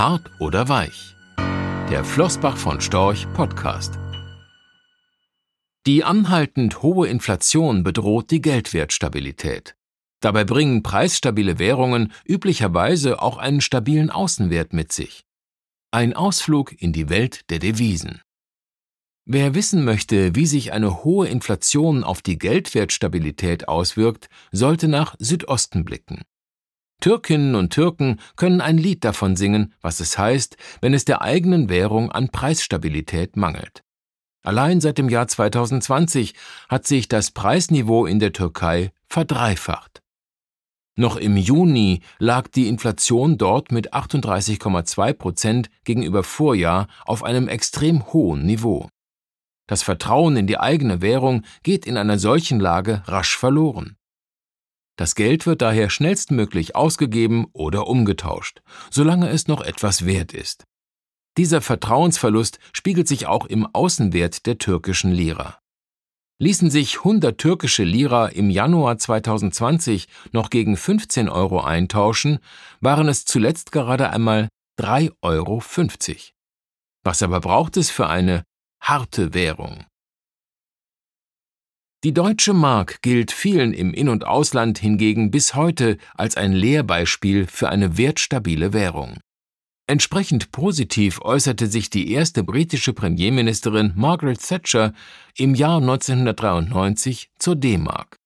Hart oder weich? Der Flossbach von Storch Podcast. Die anhaltend hohe Inflation bedroht die Geldwertstabilität. Dabei bringen preisstabile Währungen üblicherweise auch einen stabilen Außenwert mit sich. Ein Ausflug in die Welt der Devisen. Wer wissen möchte, wie sich eine hohe Inflation auf die Geldwertstabilität auswirkt, sollte nach Südosten blicken. Türkinnen und Türken können ein Lied davon singen, was es heißt, wenn es der eigenen Währung an Preisstabilität mangelt. Allein seit dem Jahr 2020 hat sich das Preisniveau in der Türkei verdreifacht. Noch im Juni lag die Inflation dort mit 38,2 Prozent gegenüber Vorjahr auf einem extrem hohen Niveau. Das Vertrauen in die eigene Währung geht in einer solchen Lage rasch verloren. Das Geld wird daher schnellstmöglich ausgegeben oder umgetauscht, solange es noch etwas wert ist. Dieser Vertrauensverlust spiegelt sich auch im Außenwert der türkischen Lira. Ließen sich 100 türkische Lira im Januar 2020 noch gegen 15 Euro eintauschen, waren es zuletzt gerade einmal 3,50 Euro. Was aber braucht es für eine harte Währung? Die deutsche Mark gilt vielen im In- und Ausland hingegen bis heute als ein Lehrbeispiel für eine wertstabile Währung. Entsprechend positiv äußerte sich die erste britische Premierministerin Margaret Thatcher im Jahr 1993 zur D-Mark.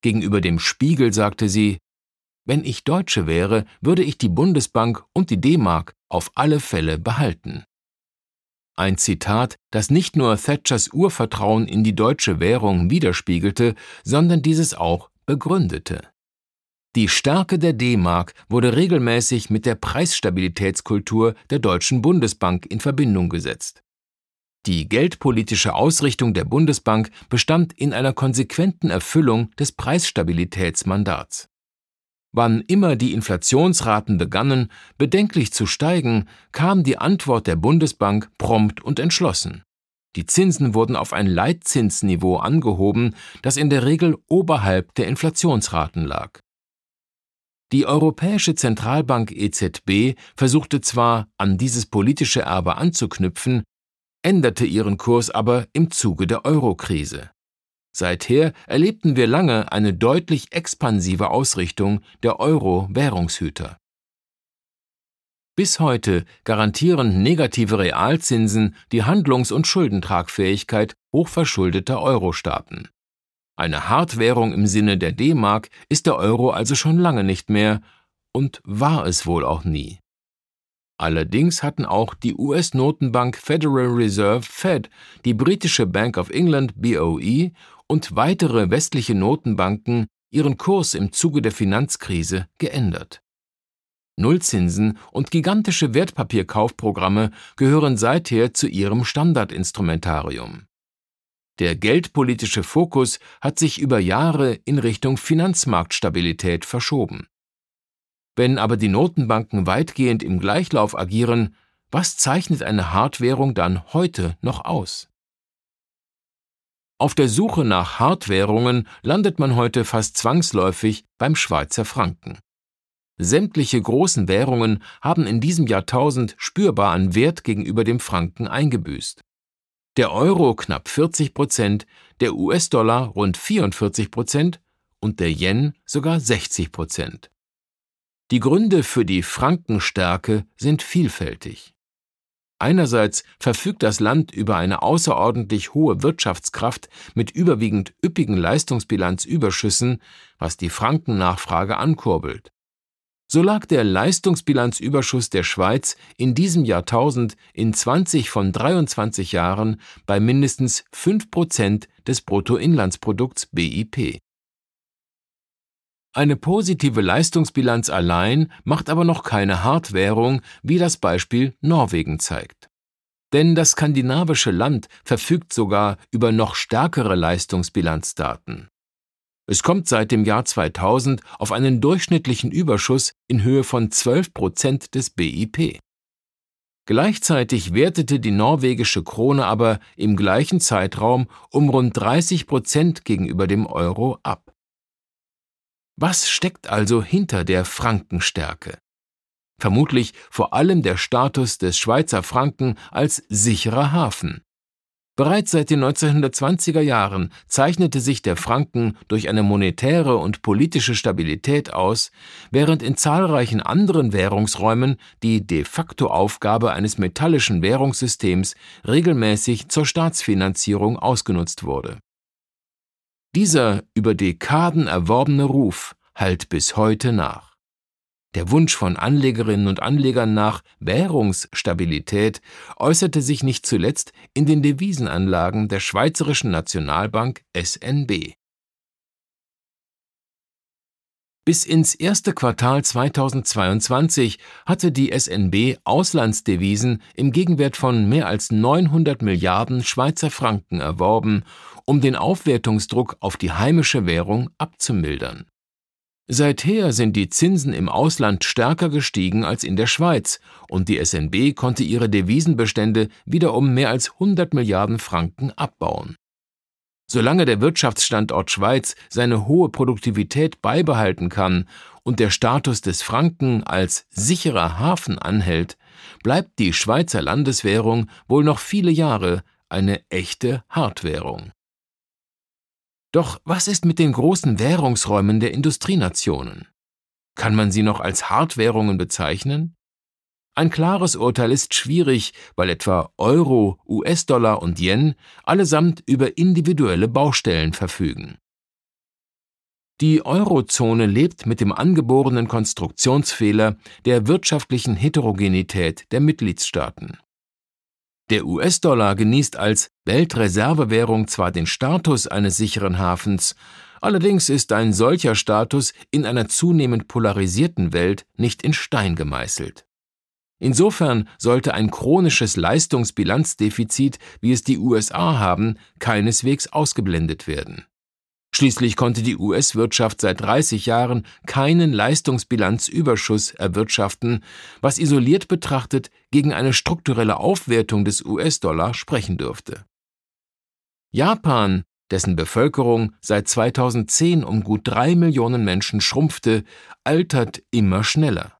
Gegenüber dem Spiegel sagte sie, wenn ich Deutsche wäre, würde ich die Bundesbank und die D-Mark auf alle Fälle behalten. Ein Zitat, das nicht nur Thatchers Urvertrauen in die deutsche Währung widerspiegelte, sondern dieses auch begründete. Die Stärke der D-Mark wurde regelmäßig mit der Preisstabilitätskultur der Deutschen Bundesbank in Verbindung gesetzt. Die geldpolitische Ausrichtung der Bundesbank bestand in einer konsequenten Erfüllung des Preisstabilitätsmandats. Wann immer die Inflationsraten begannen, bedenklich zu steigen, kam die Antwort der Bundesbank prompt und entschlossen. Die Zinsen wurden auf ein Leitzinsniveau angehoben, das in der Regel oberhalb der Inflationsraten lag. Die Europäische Zentralbank EZB versuchte zwar, an dieses politische Erbe anzuknüpfen, änderte ihren Kurs aber im Zuge der Eurokrise. Seither erlebten wir lange eine deutlich expansive Ausrichtung der Euro-Währungshüter. Bis heute garantieren negative Realzinsen die Handlungs- und Schuldentragfähigkeit hochverschuldeter Euro-Staaten. Eine Hartwährung im Sinne der D-Mark ist der Euro also schon lange nicht mehr und war es wohl auch nie. Allerdings hatten auch die US-Notenbank Federal Reserve Fed, die britische Bank of England BOE und weitere westliche Notenbanken ihren Kurs im Zuge der Finanzkrise geändert. Nullzinsen und gigantische Wertpapierkaufprogramme gehören seither zu ihrem Standardinstrumentarium. Der geldpolitische Fokus hat sich über Jahre in Richtung Finanzmarktstabilität verschoben. Wenn aber die Notenbanken weitgehend im Gleichlauf agieren, was zeichnet eine Hardwährung dann heute noch aus? Auf der Suche nach Hardwährungen landet man heute fast zwangsläufig beim Schweizer Franken. Sämtliche großen Währungen haben in diesem Jahrtausend spürbar an Wert gegenüber dem Franken eingebüßt. Der Euro knapp 40 Prozent, der US-Dollar rund 44 Prozent und der Yen sogar 60 Prozent. Die Gründe für die Frankenstärke sind vielfältig. Einerseits verfügt das Land über eine außerordentlich hohe Wirtschaftskraft mit überwiegend üppigen Leistungsbilanzüberschüssen, was die Frankennachfrage ankurbelt. So lag der Leistungsbilanzüberschuss der Schweiz in diesem Jahrtausend in 20 von 23 Jahren bei mindestens 5 Prozent des Bruttoinlandsprodukts BIP. Eine positive Leistungsbilanz allein macht aber noch keine Hardwährung, wie das Beispiel Norwegen zeigt. Denn das skandinavische Land verfügt sogar über noch stärkere Leistungsbilanzdaten. Es kommt seit dem Jahr 2000 auf einen durchschnittlichen Überschuss in Höhe von 12 Prozent des BIP. Gleichzeitig wertete die norwegische Krone aber im gleichen Zeitraum um rund 30 Prozent gegenüber dem Euro ab. Was steckt also hinter der Frankenstärke? vermutlich vor allem der Status des Schweizer Franken als sicherer Hafen. Bereits seit den 1920er Jahren zeichnete sich der Franken durch eine monetäre und politische Stabilität aus, während in zahlreichen anderen Währungsräumen die de facto Aufgabe eines metallischen Währungssystems regelmäßig zur Staatsfinanzierung ausgenutzt wurde. Dieser über Dekaden erworbene Ruf hallt bis heute nach. Der Wunsch von Anlegerinnen und Anlegern nach Währungsstabilität äußerte sich nicht zuletzt in den Devisenanlagen der Schweizerischen Nationalbank SNB. Bis ins erste Quartal 2022 hatte die SNB Auslandsdevisen im Gegenwert von mehr als 900 Milliarden Schweizer Franken erworben, um den Aufwertungsdruck auf die heimische Währung abzumildern Seither sind die Zinsen im Ausland stärker gestiegen als in der Schweiz und die SNB konnte ihre Devisenbestände wieder um mehr als 100 Milliarden Franken abbauen. Solange der Wirtschaftsstandort Schweiz seine hohe Produktivität beibehalten kann und der Status des Franken als sicherer Hafen anhält, bleibt die Schweizer Landeswährung wohl noch viele Jahre eine echte Hartwährung. Doch was ist mit den großen Währungsräumen der Industrienationen? Kann man sie noch als Hartwährungen bezeichnen? Ein klares Urteil ist schwierig, weil etwa Euro, US-Dollar und Yen allesamt über individuelle Baustellen verfügen. Die Eurozone lebt mit dem angeborenen Konstruktionsfehler der wirtschaftlichen Heterogenität der Mitgliedstaaten. Der US-Dollar genießt als Weltreservewährung zwar den Status eines sicheren Hafens, allerdings ist ein solcher Status in einer zunehmend polarisierten Welt nicht in Stein gemeißelt. Insofern sollte ein chronisches Leistungsbilanzdefizit, wie es die USA haben, keineswegs ausgeblendet werden. Schließlich konnte die US-Wirtschaft seit 30 Jahren keinen Leistungsbilanzüberschuss erwirtschaften, was isoliert betrachtet gegen eine strukturelle Aufwertung des US-Dollar sprechen dürfte. Japan, dessen Bevölkerung seit 2010 um gut drei Millionen Menschen schrumpfte, altert immer schneller.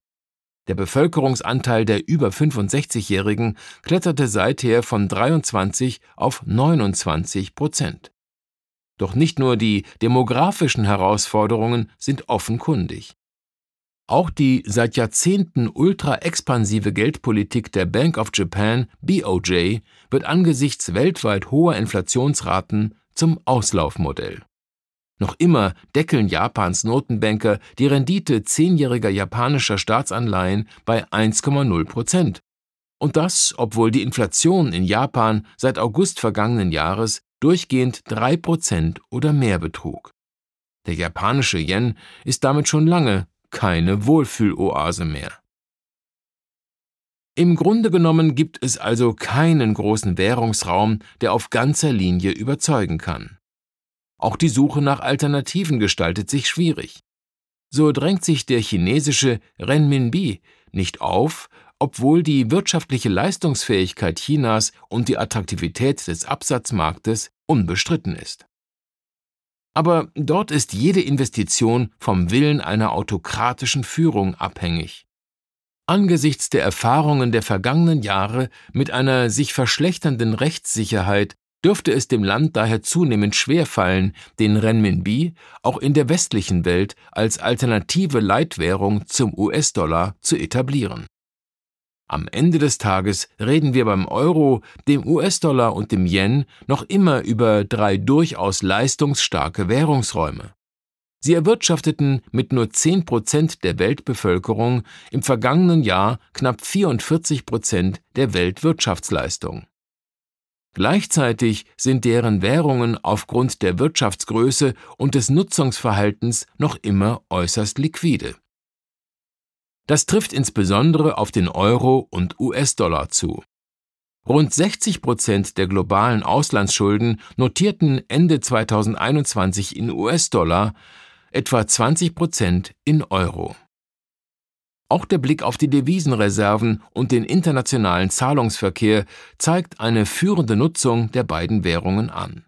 Der Bevölkerungsanteil der über 65-Jährigen kletterte seither von 23 auf 29 Prozent. Doch nicht nur die demografischen Herausforderungen sind offenkundig. Auch die seit Jahrzehnten ultra-expansive Geldpolitik der Bank of Japan BOJ wird angesichts weltweit hoher Inflationsraten zum Auslaufmodell. Noch immer deckeln Japans Notenbanker die Rendite zehnjähriger japanischer Staatsanleihen bei 1,0 Prozent. Und das, obwohl die Inflation in Japan seit August vergangenen Jahres durchgehend drei Prozent oder mehr betrug. Der japanische Yen ist damit schon lange keine Wohlfühloase mehr. Im Grunde genommen gibt es also keinen großen Währungsraum, der auf ganzer Linie überzeugen kann. Auch die Suche nach Alternativen gestaltet sich schwierig. So drängt sich der chinesische Renminbi nicht auf, obwohl die wirtschaftliche Leistungsfähigkeit Chinas und die Attraktivität des Absatzmarktes unbestritten ist. Aber dort ist jede Investition vom Willen einer autokratischen Führung abhängig. Angesichts der Erfahrungen der vergangenen Jahre mit einer sich verschlechternden Rechtssicherheit dürfte es dem Land daher zunehmend schwerfallen, den Renminbi auch in der westlichen Welt als alternative Leitwährung zum US-Dollar zu etablieren. Am Ende des Tages reden wir beim Euro, dem US-Dollar und dem Yen noch immer über drei durchaus leistungsstarke Währungsräume. Sie erwirtschafteten mit nur 10 Prozent der Weltbevölkerung im vergangenen Jahr knapp 44 Prozent der Weltwirtschaftsleistung. Gleichzeitig sind deren Währungen aufgrund der Wirtschaftsgröße und des Nutzungsverhaltens noch immer äußerst liquide. Das trifft insbesondere auf den Euro und US-Dollar zu. Rund 60 Prozent der globalen Auslandsschulden notierten Ende 2021 in US-Dollar, etwa 20 Prozent in Euro. Auch der Blick auf die Devisenreserven und den internationalen Zahlungsverkehr zeigt eine führende Nutzung der beiden Währungen an.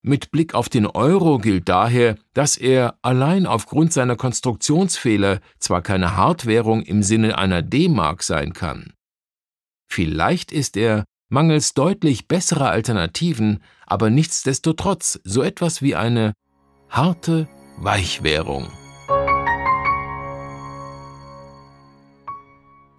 Mit Blick auf den Euro gilt daher, dass er allein aufgrund seiner Konstruktionsfehler zwar keine Hartwährung im Sinne einer D-Mark sein kann. Vielleicht ist er, mangels deutlich besserer Alternativen, aber nichtsdestotrotz so etwas wie eine harte Weichwährung.